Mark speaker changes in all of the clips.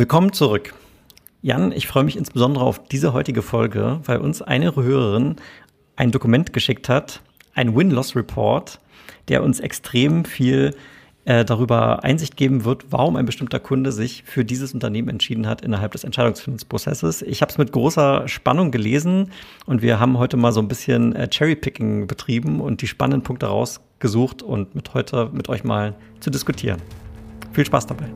Speaker 1: Willkommen zurück. Jan, ich freue mich insbesondere auf diese heutige Folge, weil uns eine Hörerin ein Dokument geschickt hat, ein Win-Loss-Report, der uns extrem viel äh, darüber Einsicht geben wird, warum ein bestimmter Kunde sich für dieses Unternehmen entschieden hat innerhalb des Entscheidungsfindungsprozesses. Ich habe es mit großer Spannung gelesen und wir haben heute mal so ein bisschen äh, Cherry-Picking betrieben und die spannenden Punkte rausgesucht und mit heute mit euch mal zu diskutieren. Viel Spaß dabei.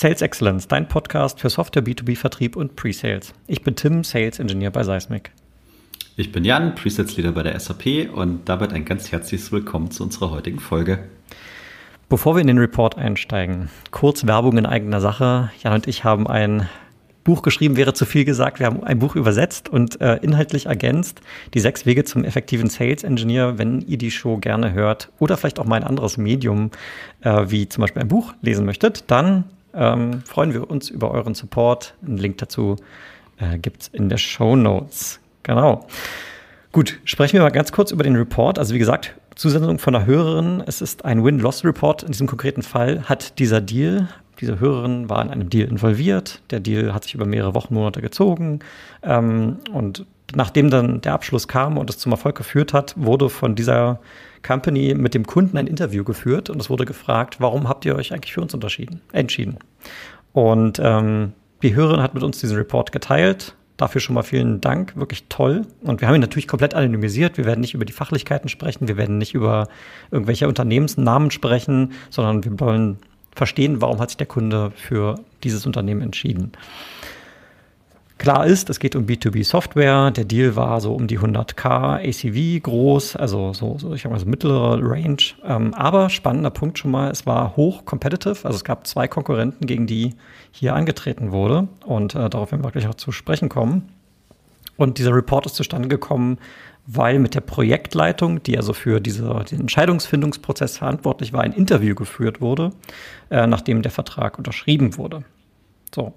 Speaker 1: Sales Excellence, dein Podcast für Software, B2B-Vertrieb und Pre-Sales. Ich bin Tim, Sales Engineer bei Seismic.
Speaker 2: Ich bin Jan, Presets Leader bei der SAP und damit ein ganz herzliches Willkommen zu unserer heutigen Folge.
Speaker 1: Bevor wir in den Report einsteigen, kurz Werbung in eigener Sache. Jan und ich haben ein Buch geschrieben, wäre zu viel gesagt. Wir haben ein Buch übersetzt und äh, inhaltlich ergänzt. Die sechs Wege zum effektiven Sales Engineer. Wenn ihr die Show gerne hört oder vielleicht auch mal ein anderes Medium, äh, wie zum Beispiel ein Buch lesen möchtet, dann ähm, freuen wir uns über euren Support. Einen Link dazu äh, gibt es in der Show Notes. Genau. Gut, sprechen wir mal ganz kurz über den Report. Also wie gesagt, Zusendung von einer Hörerin. Es ist ein Win-Loss-Report. In diesem konkreten Fall hat dieser Deal, diese Hörerin war in einem Deal involviert. Der Deal hat sich über mehrere Wochen, Monate gezogen. Ähm, und nachdem dann der Abschluss kam und es zum Erfolg geführt hat, wurde von dieser Company mit dem Kunden ein Interview geführt und es wurde gefragt, warum habt ihr euch eigentlich für uns unterschieden, entschieden? Und ähm, die Hörerin hat mit uns diesen Report geteilt. Dafür schon mal vielen Dank, wirklich toll. Und wir haben ihn natürlich komplett anonymisiert. Wir werden nicht über die Fachlichkeiten sprechen, wir werden nicht über irgendwelche Unternehmensnamen sprechen, sondern wir wollen verstehen, warum hat sich der Kunde für dieses Unternehmen entschieden. Klar ist, es geht um B2B-Software. Der Deal war so um die 100k ACV groß, also so, so ich sag mal so mittlere Range. Ähm, aber spannender Punkt schon mal, es war hoch competitive. Also es gab zwei Konkurrenten, gegen die hier angetreten wurde. Und äh, darauf werden wir gleich auch zu sprechen kommen. Und dieser Report ist zustande gekommen, weil mit der Projektleitung, die also für diese, den Entscheidungsfindungsprozess verantwortlich war, ein Interview geführt wurde, äh, nachdem der Vertrag unterschrieben wurde. So.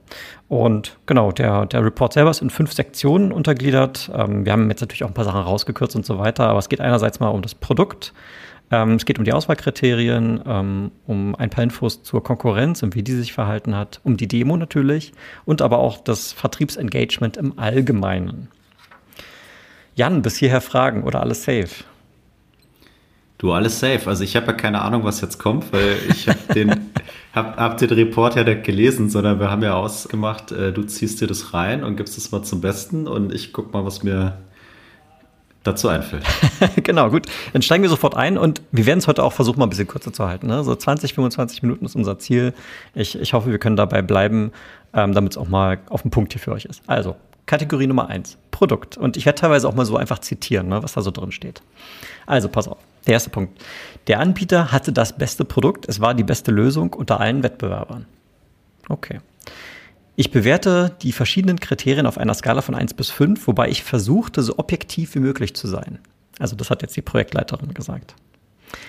Speaker 1: Und genau, der, der Report selber ist in fünf Sektionen untergliedert. Ähm, wir haben jetzt natürlich auch ein paar Sachen rausgekürzt und so weiter, aber es geht einerseits mal um das Produkt. Ähm, es geht um die Auswahlkriterien, ähm, um ein paar Infos zur Konkurrenz und wie die sich verhalten hat, um die Demo natürlich und aber auch das Vertriebsengagement im Allgemeinen. Jan, bis hierher Fragen oder alles safe?
Speaker 2: Du, alles safe. Also ich habe ja keine Ahnung, was jetzt kommt, weil ich habe den, hab, hab den Report ja nicht gelesen, sondern wir haben ja ausgemacht, äh, du ziehst dir das rein und gibst es mal zum Besten und ich guck mal, was mir dazu einfällt.
Speaker 1: genau, gut. Dann steigen wir sofort ein und wir werden es heute auch versuchen, mal ein bisschen kürzer zu halten. Ne? So 20, 25 Minuten ist unser Ziel. Ich, ich hoffe, wir können dabei bleiben, ähm, damit es auch mal auf den Punkt hier für euch ist. Also, Kategorie Nummer eins, Produkt. Und ich werde teilweise auch mal so einfach zitieren, ne, was da so drin steht. Also, pass auf. Der erste Punkt. Der Anbieter hatte das beste Produkt, es war die beste Lösung unter allen Wettbewerbern. Okay. Ich bewerte die verschiedenen Kriterien auf einer Skala von 1 bis 5, wobei ich versuchte, so objektiv wie möglich zu sein. Also das hat jetzt die Projektleiterin gesagt.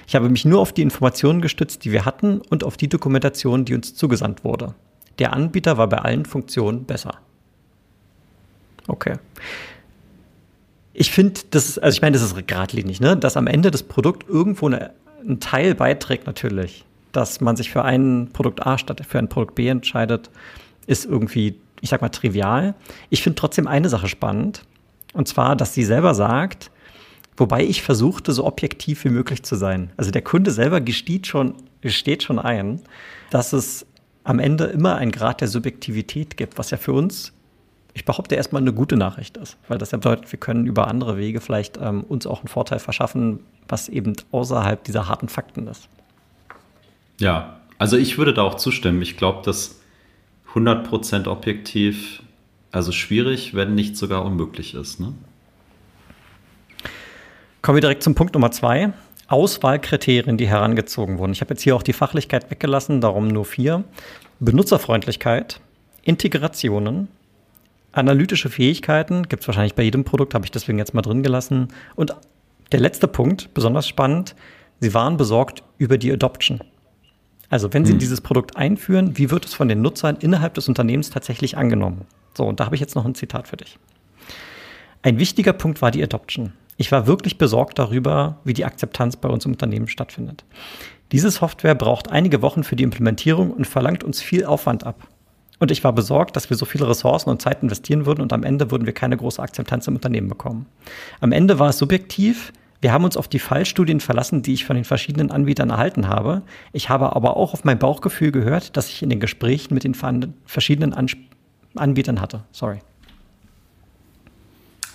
Speaker 1: Ich habe mich nur auf die Informationen gestützt, die wir hatten und auf die Dokumentation, die uns zugesandt wurde. Der Anbieter war bei allen Funktionen besser. Okay ich finde, das ist, also ich meine, das ist geradlinig, ne? dass am Ende das Produkt irgendwo eine, einen Teil beiträgt natürlich. Dass man sich für ein Produkt A statt für ein Produkt B entscheidet, ist irgendwie, ich sag mal, trivial. Ich finde trotzdem eine Sache spannend. Und zwar, dass sie selber sagt, wobei ich versuchte, so objektiv wie möglich zu sein. Also der Kunde selber gesteht schon, gesteht schon ein, dass es am Ende immer einen Grad der Subjektivität gibt, was ja für uns ich behaupte erstmal eine gute Nachricht ist, weil das ja bedeutet, wir können über andere Wege vielleicht ähm, uns auch einen Vorteil verschaffen, was eben außerhalb dieser harten Fakten ist.
Speaker 2: Ja, also ich würde da auch zustimmen. Ich glaube, dass 100% objektiv also schwierig, wenn nicht sogar unmöglich ist. Ne?
Speaker 1: Kommen wir direkt zum Punkt Nummer zwei. Auswahlkriterien, die herangezogen wurden. Ich habe jetzt hier auch die Fachlichkeit weggelassen, darum nur vier. Benutzerfreundlichkeit, Integrationen, Analytische Fähigkeiten gibt es wahrscheinlich bei jedem Produkt, habe ich deswegen jetzt mal drin gelassen. Und der letzte Punkt, besonders spannend, sie waren besorgt über die Adoption. Also wenn Sie hm. dieses Produkt einführen, wie wird es von den Nutzern innerhalb des Unternehmens tatsächlich angenommen? So, und da habe ich jetzt noch ein Zitat für dich. Ein wichtiger Punkt war die Adoption. Ich war wirklich besorgt darüber, wie die Akzeptanz bei uns im Unternehmen stattfindet. Diese Software braucht einige Wochen für die Implementierung und verlangt uns viel Aufwand ab. Und ich war besorgt, dass wir so viele Ressourcen und Zeit investieren würden und am Ende würden wir keine große Akzeptanz im Unternehmen bekommen. Am Ende war es subjektiv. Wir haben uns auf die Fallstudien verlassen, die ich von den verschiedenen Anbietern erhalten habe. Ich habe aber auch auf mein Bauchgefühl gehört, das ich in den Gesprächen mit den verschiedenen Ansp Anbietern hatte. Sorry.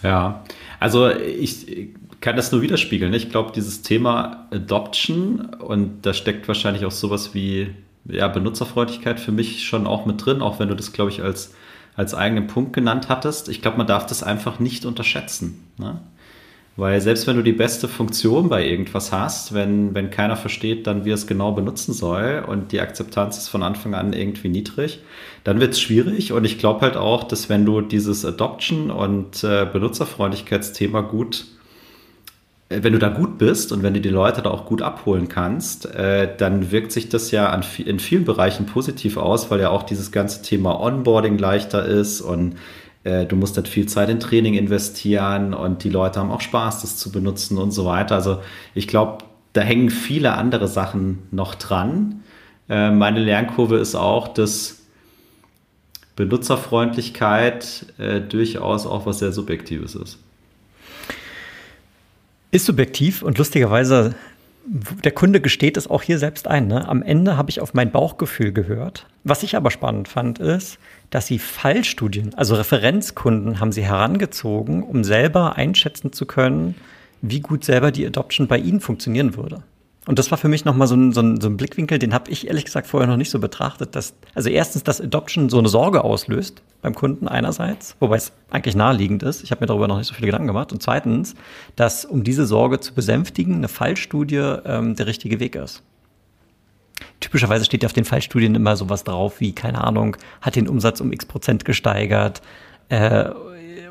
Speaker 2: Ja, also ich kann das nur widerspiegeln. Ich glaube, dieses Thema Adoption und da steckt wahrscheinlich auch sowas wie ja, Benutzerfreundlichkeit für mich schon auch mit drin, auch wenn du das, glaube ich, als, als eigenen Punkt genannt hattest. Ich glaube, man darf das einfach nicht unterschätzen. Ne? Weil selbst wenn du die beste Funktion bei irgendwas hast, wenn, wenn keiner versteht, dann wie es genau benutzen soll und die Akzeptanz ist von Anfang an irgendwie niedrig, dann wird es schwierig. Und ich glaube halt auch, dass wenn du dieses Adoption und äh, Benutzerfreundlichkeitsthema gut wenn du da gut bist und wenn du die Leute da auch gut abholen kannst, äh, dann wirkt sich das ja in vielen Bereichen positiv aus, weil ja auch dieses ganze Thema Onboarding leichter ist und äh, du musst halt viel Zeit in Training investieren und die Leute haben auch Spaß, das zu benutzen und so weiter. Also ich glaube, da hängen viele andere Sachen noch dran. Äh, meine Lernkurve ist auch, dass Benutzerfreundlichkeit äh, durchaus auch was sehr Subjektives ist.
Speaker 1: Ist subjektiv und lustigerweise, der Kunde gesteht es auch hier selbst ein. Ne? Am Ende habe ich auf mein Bauchgefühl gehört. Was ich aber spannend fand, ist, dass sie Fallstudien, also Referenzkunden, haben sie herangezogen, um selber einschätzen zu können, wie gut selber die Adoption bei ihnen funktionieren würde. Und das war für mich nochmal so ein, so, ein, so ein Blickwinkel, den habe ich ehrlich gesagt vorher noch nicht so betrachtet. Dass, also erstens, dass Adoption so eine Sorge auslöst beim Kunden einerseits, wobei es eigentlich naheliegend ist. Ich habe mir darüber noch nicht so viele Gedanken gemacht. Und zweitens, dass um diese Sorge zu besänftigen, eine Fallstudie ähm, der richtige Weg ist. Typischerweise steht ja auf den Fallstudien immer sowas drauf wie, keine Ahnung, hat den Umsatz um x Prozent gesteigert äh,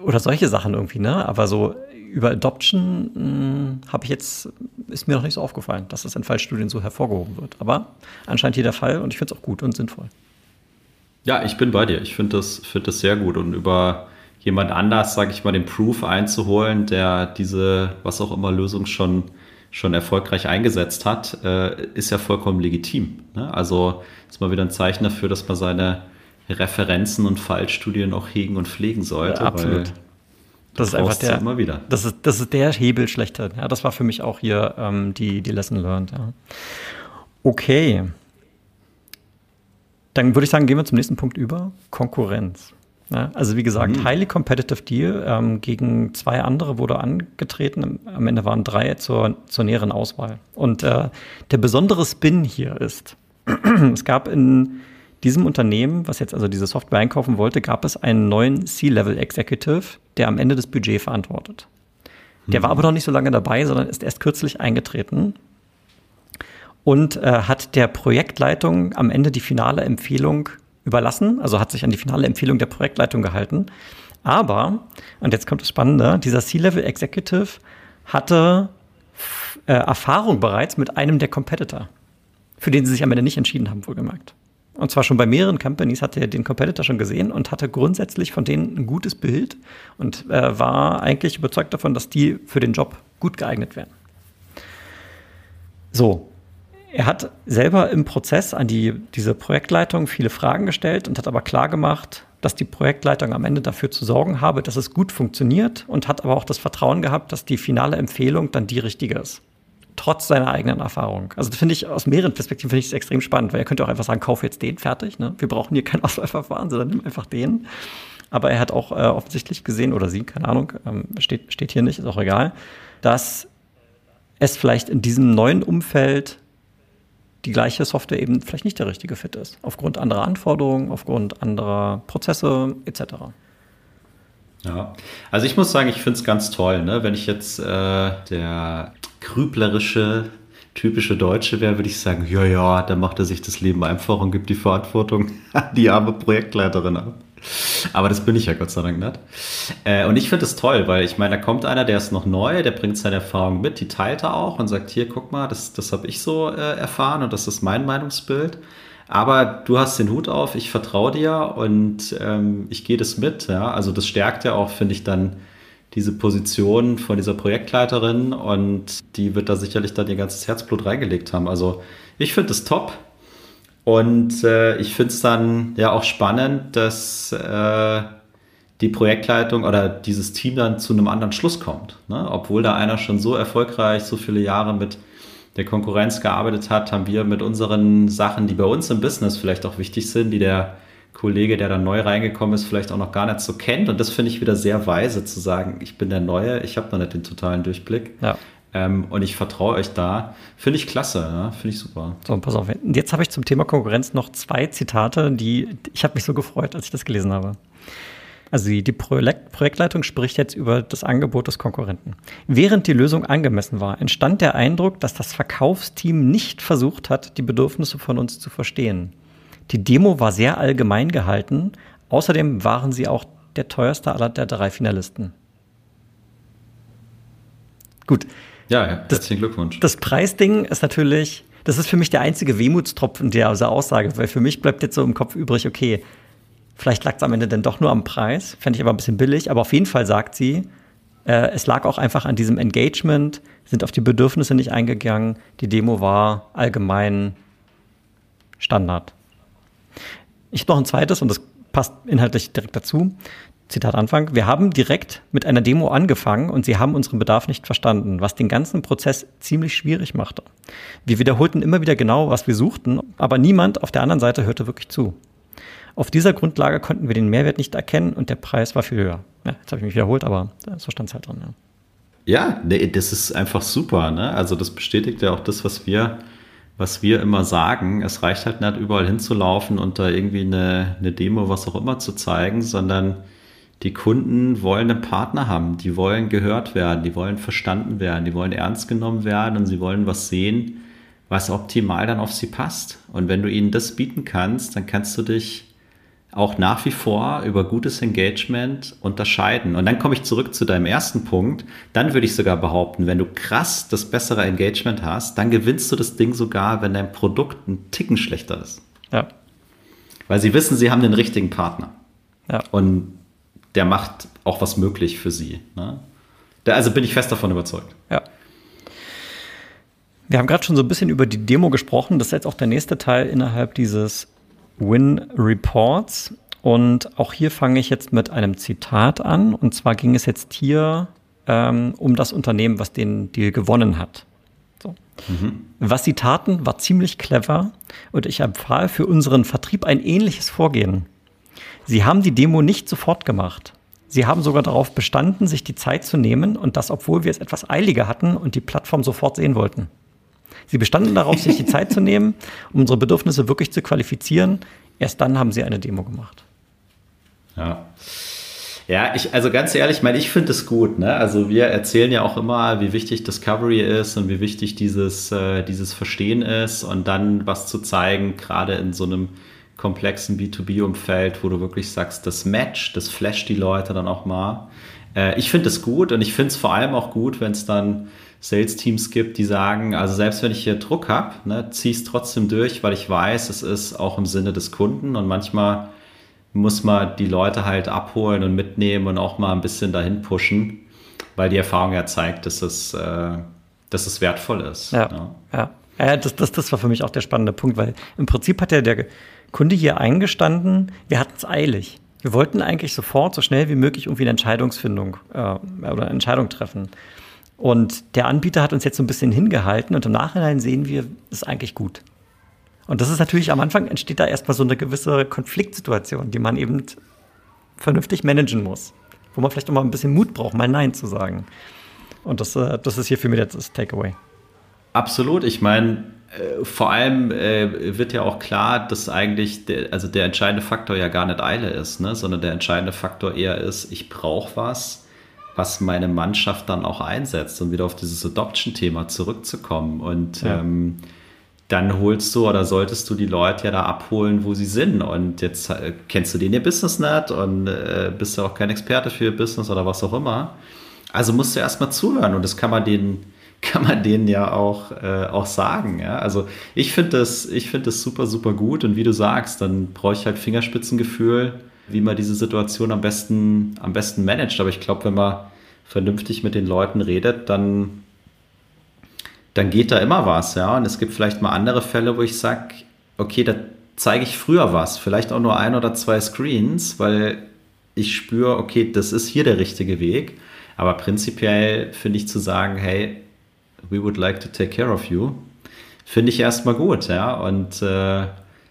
Speaker 1: oder solche Sachen irgendwie, ne? Aber so über Adoption hm, habe ich jetzt, ist mir noch nicht so aufgefallen, dass das in Fallstudien so hervorgehoben wird. Aber anscheinend hier der Fall und ich finde es auch gut und sinnvoll.
Speaker 2: Ja, ich bin bei dir. Ich finde das, find das sehr gut. Und über jemand anders, sage ich mal, den Proof einzuholen, der diese, was auch immer, Lösung schon schon erfolgreich eingesetzt hat, äh, ist ja vollkommen legitim. Ne? Also ist mal wieder ein Zeichen dafür, dass man seine Referenzen und Fallstudien auch hegen und pflegen sollte.
Speaker 1: Ja, absolut. Das ist einfach der, immer wieder. Das ist, das ist der Hebel schlechter. Ja, das war für mich auch hier ähm, die, die Lesson learned. Ja. Okay. Dann würde ich sagen, gehen wir zum nächsten Punkt über. Konkurrenz. Ja, also wie gesagt, mhm. highly competitive Deal. Ähm, gegen zwei andere wurde angetreten. Am Ende waren drei zur, zur näheren Auswahl. Und äh, der besondere Spin hier ist, es gab in diesem Unternehmen, was jetzt also diese Software einkaufen wollte, gab es einen neuen C-Level Executive, der am Ende das Budget verantwortet. Der mhm. war aber noch nicht so lange dabei, sondern ist erst kürzlich eingetreten und äh, hat der Projektleitung am Ende die finale Empfehlung überlassen, also hat sich an die finale Empfehlung der Projektleitung gehalten. Aber, und jetzt kommt das Spannende, dieser C-Level Executive hatte äh, Erfahrung bereits mit einem der Competitor, für den sie sich am Ende nicht entschieden haben, wohlgemerkt. Und zwar schon bei mehreren Companies hatte er den Competitor schon gesehen und hatte grundsätzlich von denen ein gutes Bild und äh, war eigentlich überzeugt davon, dass die für den Job gut geeignet wären. So, er hat selber im Prozess an die, diese Projektleitung viele Fragen gestellt und hat aber klar gemacht, dass die Projektleitung am Ende dafür zu sorgen habe, dass es gut funktioniert und hat aber auch das Vertrauen gehabt, dass die finale Empfehlung dann die richtige ist. Trotz seiner eigenen Erfahrung. Also finde ich aus mehreren Perspektiven finde ich es extrem spannend, weil er könnte auch einfach sagen, kauf jetzt den fertig. Ne? Wir brauchen hier kein Auswahlverfahren, sondern nimm einfach den. Aber er hat auch äh, offensichtlich gesehen, oder sie, keine Ahnung, ähm, steht, steht hier nicht, ist auch egal, dass es vielleicht in diesem neuen Umfeld die gleiche Software eben vielleicht nicht der richtige Fit ist. Aufgrund anderer Anforderungen, aufgrund anderer Prozesse etc.
Speaker 2: Ja, also ich muss sagen, ich finde es ganz toll, ne? wenn ich jetzt äh, der grüblerische, typische Deutsche wäre, würde ich sagen, ja, ja, dann macht er sich das Leben einfach und gibt die Verantwortung an die arme Projektleiterin ab. Aber das bin ich ja Gott sei Dank nicht. Äh, und ich finde es toll, weil ich meine, da kommt einer, der ist noch neu, der bringt seine Erfahrung mit, die teilt er auch und sagt, hier, guck mal, das, das habe ich so äh, erfahren und das ist mein Meinungsbild. Aber du hast den Hut auf, ich vertraue dir und ähm, ich gehe das mit. Ja? Also das stärkt ja auch, finde ich, dann diese Position von dieser Projektleiterin und die wird da sicherlich dann ihr ganzes Herzblut reingelegt haben. Also ich finde es top. Und äh, ich finde es dann ja auch spannend, dass äh, die Projektleitung oder dieses Team dann zu einem anderen Schluss kommt. Ne? Obwohl da einer schon so erfolgreich, so viele Jahre mit der Konkurrenz gearbeitet hat, haben wir mit unseren Sachen, die bei uns im Business vielleicht auch wichtig sind, die der Kollege, der dann neu reingekommen ist, vielleicht auch noch gar nicht so kennt. Und das finde ich wieder sehr weise zu sagen, ich bin der Neue, ich habe noch nicht den totalen Durchblick. Ja. Ähm, und ich vertraue euch da. Finde ich klasse, ja? finde ich super.
Speaker 1: So, pass auf. Jetzt habe ich zum Thema Konkurrenz noch zwei Zitate, die ich habe mich so gefreut, als ich das gelesen habe. Also die, die Projektleitung spricht jetzt über das Angebot des Konkurrenten. Während die Lösung angemessen war, entstand der Eindruck, dass das Verkaufsteam nicht versucht hat, die Bedürfnisse von uns zu verstehen. Die Demo war sehr allgemein gehalten. Außerdem waren sie auch der teuerste aller der drei Finalisten. Gut,
Speaker 2: ja, herzlichen Glückwunsch.
Speaker 1: Das Preisding ist natürlich, das ist für mich der einzige Wehmutstropfen dieser Aussage, weil für mich bleibt jetzt so im Kopf übrig, okay, vielleicht lag es am Ende dann doch nur am Preis, fände ich aber ein bisschen billig, aber auf jeden Fall sagt sie, äh, es lag auch einfach an diesem Engagement, sind auf die Bedürfnisse nicht eingegangen, die Demo war allgemein Standard. Ich habe noch ein zweites und das passt inhaltlich direkt dazu. Zitat Anfang, wir haben direkt mit einer Demo angefangen und sie haben unseren Bedarf nicht verstanden, was den ganzen Prozess ziemlich schwierig machte. Wir wiederholten immer wieder genau, was wir suchten, aber niemand auf der anderen Seite hörte wirklich zu. Auf dieser Grundlage konnten wir den Mehrwert nicht erkennen und der Preis war viel höher. Ja, jetzt habe ich mich wiederholt, aber so stand es halt drin.
Speaker 2: Ja, ja nee, das ist einfach super. Ne? Also das bestätigt ja auch das, was wir was wir immer sagen, es reicht halt nicht überall hinzulaufen und da irgendwie eine, eine Demo, was auch immer zu zeigen, sondern die Kunden wollen einen Partner haben, die wollen gehört werden, die wollen verstanden werden, die wollen ernst genommen werden und sie wollen was sehen, was optimal dann auf sie passt. Und wenn du ihnen das bieten kannst, dann kannst du dich auch nach wie vor über gutes Engagement unterscheiden. Und dann komme ich zurück zu deinem ersten Punkt. Dann würde ich sogar behaupten, wenn du krass das bessere Engagement hast, dann gewinnst du das Ding sogar, wenn dein Produkt ein Ticken schlechter ist. Ja. Weil sie wissen, sie haben den richtigen Partner. Ja. Und der macht auch was möglich für sie. Ne? Da, also bin ich fest davon überzeugt.
Speaker 1: Ja. Wir haben gerade schon so ein bisschen über die Demo gesprochen. Das ist jetzt auch der nächste Teil innerhalb dieses Win Reports. Und auch hier fange ich jetzt mit einem Zitat an. Und zwar ging es jetzt hier ähm, um das Unternehmen, was den Deal gewonnen hat. So. Mhm. Was sie taten, war ziemlich clever und ich empfahl für unseren Vertrieb ein ähnliches Vorgehen. Sie haben die Demo nicht sofort gemacht. Sie haben sogar darauf bestanden, sich die Zeit zu nehmen und das, obwohl wir es etwas eiliger hatten und die Plattform sofort sehen wollten. Sie bestanden darauf, sich die Zeit zu nehmen, um unsere Bedürfnisse wirklich zu qualifizieren. Erst dann haben sie eine Demo gemacht.
Speaker 2: Ja. Ja, ich, also ganz ehrlich, ich meine, ich finde es gut. Ne? Also wir erzählen ja auch immer, wie wichtig Discovery ist und wie wichtig dieses, äh, dieses Verstehen ist und dann was zu zeigen, gerade in so einem komplexen B2B-Umfeld, wo du wirklich sagst, das Match, das flasht die Leute dann auch mal. Äh, ich finde es gut und ich finde es vor allem auch gut, wenn es dann Sales-Teams gibt, die sagen, also selbst wenn ich hier Druck habe, ne, ziehe ich es trotzdem durch, weil ich weiß, es ist auch im Sinne des Kunden und manchmal muss man die Leute halt abholen und mitnehmen und auch mal ein bisschen dahin pushen, weil die Erfahrung ja zeigt, dass es, äh, dass es wertvoll ist.
Speaker 1: Ja, ja. ja. ja das, das, das war für mich auch der spannende Punkt, weil im Prinzip hat ja der Kunde hier eingestanden, wir hatten es eilig. Wir wollten eigentlich sofort, so schnell wie möglich irgendwie eine Entscheidungsfindung äh, oder eine Entscheidung treffen. Und der Anbieter hat uns jetzt so ein bisschen hingehalten und im Nachhinein sehen wir, ist eigentlich gut. Und das ist natürlich am Anfang entsteht da erstmal so eine gewisse Konfliktsituation, die man eben vernünftig managen muss. Wo man vielleicht auch mal ein bisschen Mut braucht, mal Nein zu sagen. Und das, äh, das ist hier für mich das Takeaway.
Speaker 2: Absolut. Ich meine, äh, vor allem äh, wird ja auch klar, dass eigentlich der, also der entscheidende Faktor ja gar nicht Eile ist, ne? sondern der entscheidende Faktor eher ist, ich brauche was, was meine Mannschaft dann auch einsetzt, um wieder auf dieses Adoption-Thema zurückzukommen. Und ja. ähm, dann holst du oder solltest du die Leute ja da abholen, wo sie sind. Und jetzt äh, kennst du den ihr Business nicht und äh, bist ja auch kein Experte für ihr Business oder was auch immer. Also musst du erstmal zuhören und das kann man denen, kann man denen ja auch, äh, auch sagen. Ja? Also ich finde das, ich finde das super, super gut. Und wie du sagst, dann brauche ich halt Fingerspitzengefühl, wie man diese Situation am besten, am besten managt. Aber ich glaube, wenn man vernünftig mit den Leuten redet, dann dann geht da immer was, ja. Und es gibt vielleicht mal andere Fälle, wo ich sage, okay, da zeige ich früher was, vielleicht auch nur ein oder zwei Screens, weil ich spüre, okay, das ist hier der richtige Weg. Aber prinzipiell finde ich zu sagen, hey, we would like to take care of you, finde ich erstmal gut, ja. Und äh,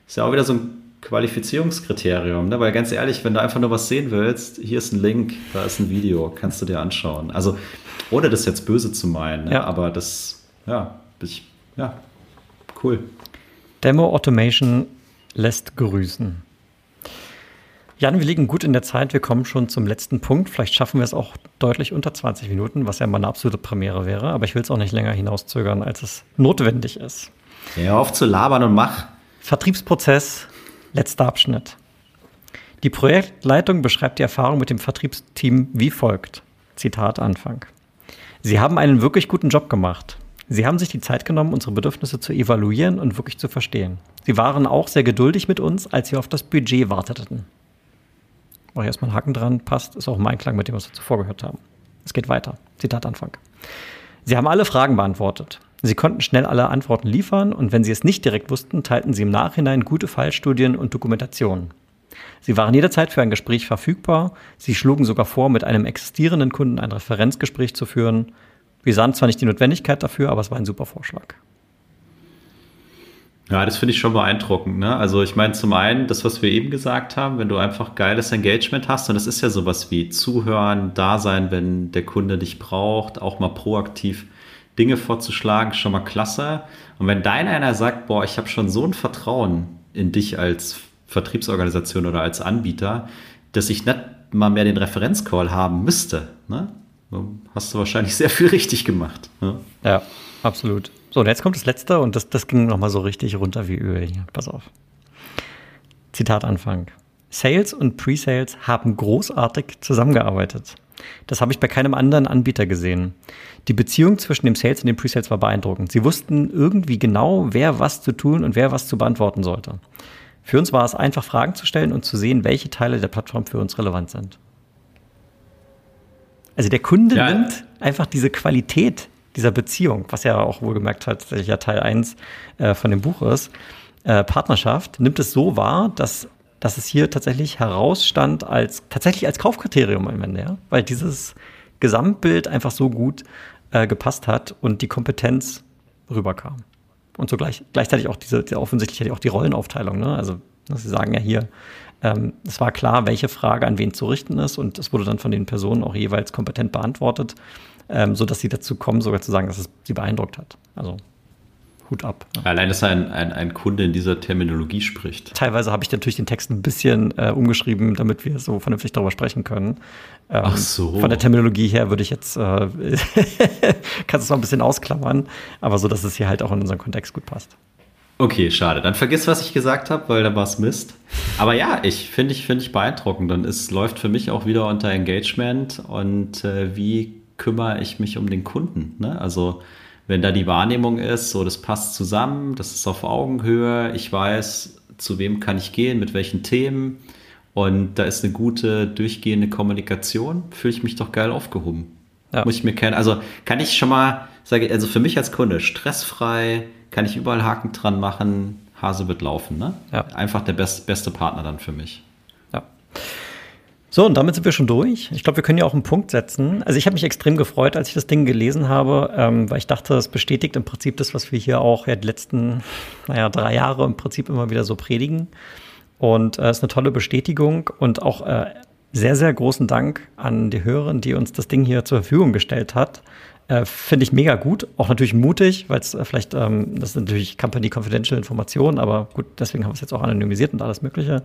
Speaker 2: ist ja auch wieder so ein Qualifizierungskriterium, ne? weil ganz ehrlich, wenn du einfach nur was sehen willst, hier ist ein Link, da ist ein Video, kannst du dir anschauen. Also ohne das jetzt böse zu meinen, ne? ja. aber das ja, ich, ja, cool.
Speaker 1: Demo Automation lässt grüßen. Jan, wir liegen gut in der Zeit. Wir kommen schon zum letzten Punkt. Vielleicht schaffen wir es auch deutlich unter 20 Minuten, was ja mal eine absolute Premiere wäre. Aber ich will es auch nicht länger hinauszögern, als es notwendig ist.
Speaker 2: Hör auf zu labern und mach.
Speaker 1: Vertriebsprozess, letzter Abschnitt. Die Projektleitung beschreibt die Erfahrung mit dem Vertriebsteam wie folgt. Zitat Anfang. Sie haben einen wirklich guten Job gemacht. Sie haben sich die Zeit genommen, unsere Bedürfnisse zu evaluieren und wirklich zu verstehen. Sie waren auch sehr geduldig mit uns, als wir auf das Budget warteten. Mach ich erstmal einen Haken dran, passt, ist auch mein Klang mit dem, was wir zuvor gehört haben. Es geht weiter. Zitat Anfang. Sie haben alle Fragen beantwortet. Sie konnten schnell alle Antworten liefern und wenn Sie es nicht direkt wussten, teilten Sie im Nachhinein gute Fallstudien und Dokumentationen. Sie waren jederzeit für ein Gespräch verfügbar. Sie schlugen sogar vor, mit einem existierenden Kunden ein Referenzgespräch zu führen. Wir sahen zwar nicht die Notwendigkeit dafür, aber es war ein super Vorschlag.
Speaker 2: Ja, das finde ich schon beeindruckend. Ne? Also ich meine zum einen, das, was wir eben gesagt haben, wenn du einfach geiles Engagement hast, und das ist ja sowas wie Zuhören, da sein, wenn der Kunde dich braucht, auch mal proaktiv Dinge vorzuschlagen, schon mal klasse. Und wenn dein einer sagt, boah, ich habe schon so ein Vertrauen in dich als Vertriebsorganisation oder als Anbieter, dass ich nicht mal mehr den Referenzcall haben müsste, ne? hast du wahrscheinlich sehr viel richtig gemacht.
Speaker 1: Ja, ja absolut. So, und jetzt kommt das letzte und das, das ging nochmal so richtig runter wie Öl hier. Pass auf. Zitat Anfang. Sales und Pre-Sales haben großartig zusammengearbeitet. Das habe ich bei keinem anderen Anbieter gesehen. Die Beziehung zwischen dem Sales und dem Pre-Sales war beeindruckend. Sie wussten irgendwie genau, wer was zu tun und wer was zu beantworten sollte. Für uns war es einfach, Fragen zu stellen und zu sehen, welche Teile der Plattform für uns relevant sind. Also der Kunde ja. nimmt einfach diese Qualität dieser Beziehung, was ja auch wohlgemerkt hat, tatsächlich ja Teil 1 äh, von dem Buch ist, äh, Partnerschaft, nimmt es so wahr, dass, dass es hier tatsächlich herausstand als tatsächlich als Kaufkriterium am Ende, ja? weil dieses Gesamtbild einfach so gut äh, gepasst hat und die Kompetenz rüberkam. Und so gleich, gleichzeitig auch diese, diese offensichtlich auch die Rollenaufteilung. Ne? Also Sie sagen ja hier, ähm, es war klar, welche Frage an wen zu richten ist und es wurde dann von den Personen auch jeweils kompetent beantwortet, ähm, sodass sie dazu kommen, sogar zu sagen, dass es sie beeindruckt hat. Also Hut ab.
Speaker 2: Allein, dass ein, ein, ein Kunde in dieser Terminologie spricht.
Speaker 1: Teilweise habe ich natürlich den Text ein bisschen äh, umgeschrieben, damit wir so vernünftig darüber sprechen können.
Speaker 2: Ähm, Ach so.
Speaker 1: Von der Terminologie her würde ich jetzt, äh, kannst es noch ein bisschen ausklammern, aber so, dass es hier halt auch in unseren Kontext gut passt.
Speaker 2: Okay, schade. Dann vergiss, was ich gesagt habe, weil da war es Mist. Aber ja, ich finde ich, finde ich beeindruckend und es läuft für mich auch wieder unter Engagement und äh, wie kümmere ich mich um den Kunden. Ne? Also wenn da die Wahrnehmung ist, so das passt zusammen, das ist auf Augenhöhe, ich weiß, zu wem kann ich gehen, mit welchen Themen und da ist eine gute durchgehende Kommunikation, fühle ich mich doch geil aufgehoben. Ja. Muss ich mir kennen. Also kann ich schon mal, sage also für mich als Kunde stressfrei kann ich überall Haken dran machen, Hase wird laufen. Ne? Ja. Einfach der best, beste Partner dann für mich.
Speaker 1: Ja. So, und damit sind wir schon durch. Ich glaube, wir können ja auch einen Punkt setzen. Also ich habe mich extrem gefreut, als ich das Ding gelesen habe, ähm, weil ich dachte, es bestätigt im Prinzip das, was wir hier auch ja die letzten, naja, drei Jahre im Prinzip immer wieder so predigen. Und es äh, ist eine tolle Bestätigung und auch äh, sehr, sehr großen Dank an die Hörerin, die uns das Ding hier zur Verfügung gestellt hat. Äh, Finde ich mega gut, auch natürlich mutig, weil es äh, vielleicht, ähm, das sind natürlich Company Confidential Informationen, aber gut, deswegen haben wir es jetzt auch anonymisiert und alles Mögliche.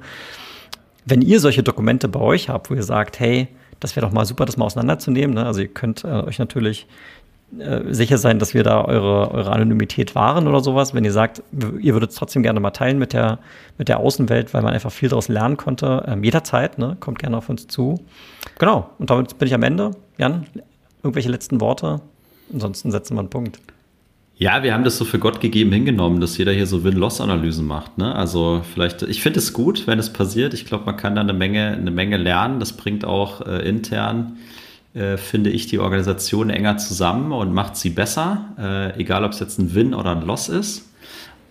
Speaker 1: Wenn ihr solche Dokumente bei euch habt, wo ihr sagt, hey, das wäre doch mal super, das mal auseinanderzunehmen, ne? also ihr könnt äh, euch natürlich äh, sicher sein, dass wir da eure, eure Anonymität wahren oder sowas. Wenn ihr sagt, ihr würdet es trotzdem gerne mal teilen mit der, mit der Außenwelt, weil man einfach viel daraus lernen konnte, ähm, jederzeit, ne? kommt gerne auf uns zu. Genau, und damit bin ich am Ende. Jan, irgendwelche letzten Worte? Ansonsten setzen wir einen Punkt.
Speaker 2: Ja, wir haben das so für Gott gegeben hingenommen, dass jeder hier so Win-Loss-Analysen macht. Ne? Also vielleicht, ich finde es gut, wenn es passiert. Ich glaube, man kann da eine Menge, eine Menge lernen. Das bringt auch äh, intern äh, finde ich die Organisation enger zusammen und macht sie besser, äh, egal ob es jetzt ein Win oder ein Loss ist.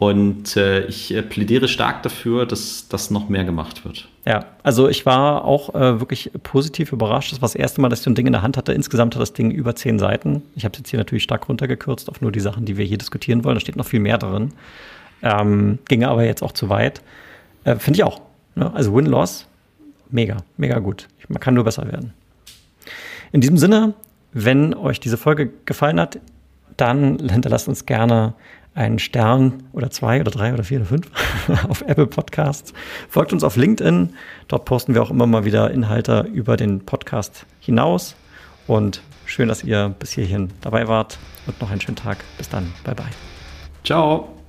Speaker 2: Und äh, ich äh, plädiere stark dafür, dass das noch mehr gemacht wird.
Speaker 1: Ja, also ich war auch äh, wirklich positiv überrascht. Das war das erste Mal, dass ich so ein Ding in der Hand hatte. Insgesamt hat das Ding über zehn Seiten. Ich habe es jetzt hier natürlich stark runtergekürzt auf nur die Sachen, die wir hier diskutieren wollen. Da steht noch viel mehr drin. Ähm, ginge aber jetzt auch zu weit. Äh, Finde ich auch. Ne? Also Win-Loss, mega, mega gut. Man kann nur besser werden. In diesem Sinne, wenn euch diese Folge gefallen hat, dann hinterlasst uns gerne einen Stern oder zwei oder drei oder vier oder fünf auf Apple Podcasts. Folgt uns auf LinkedIn. Dort posten wir auch immer mal wieder Inhalte über den Podcast hinaus. Und schön, dass ihr bis hierhin dabei wart und noch einen schönen Tag. Bis dann. Bye bye.
Speaker 2: Ciao.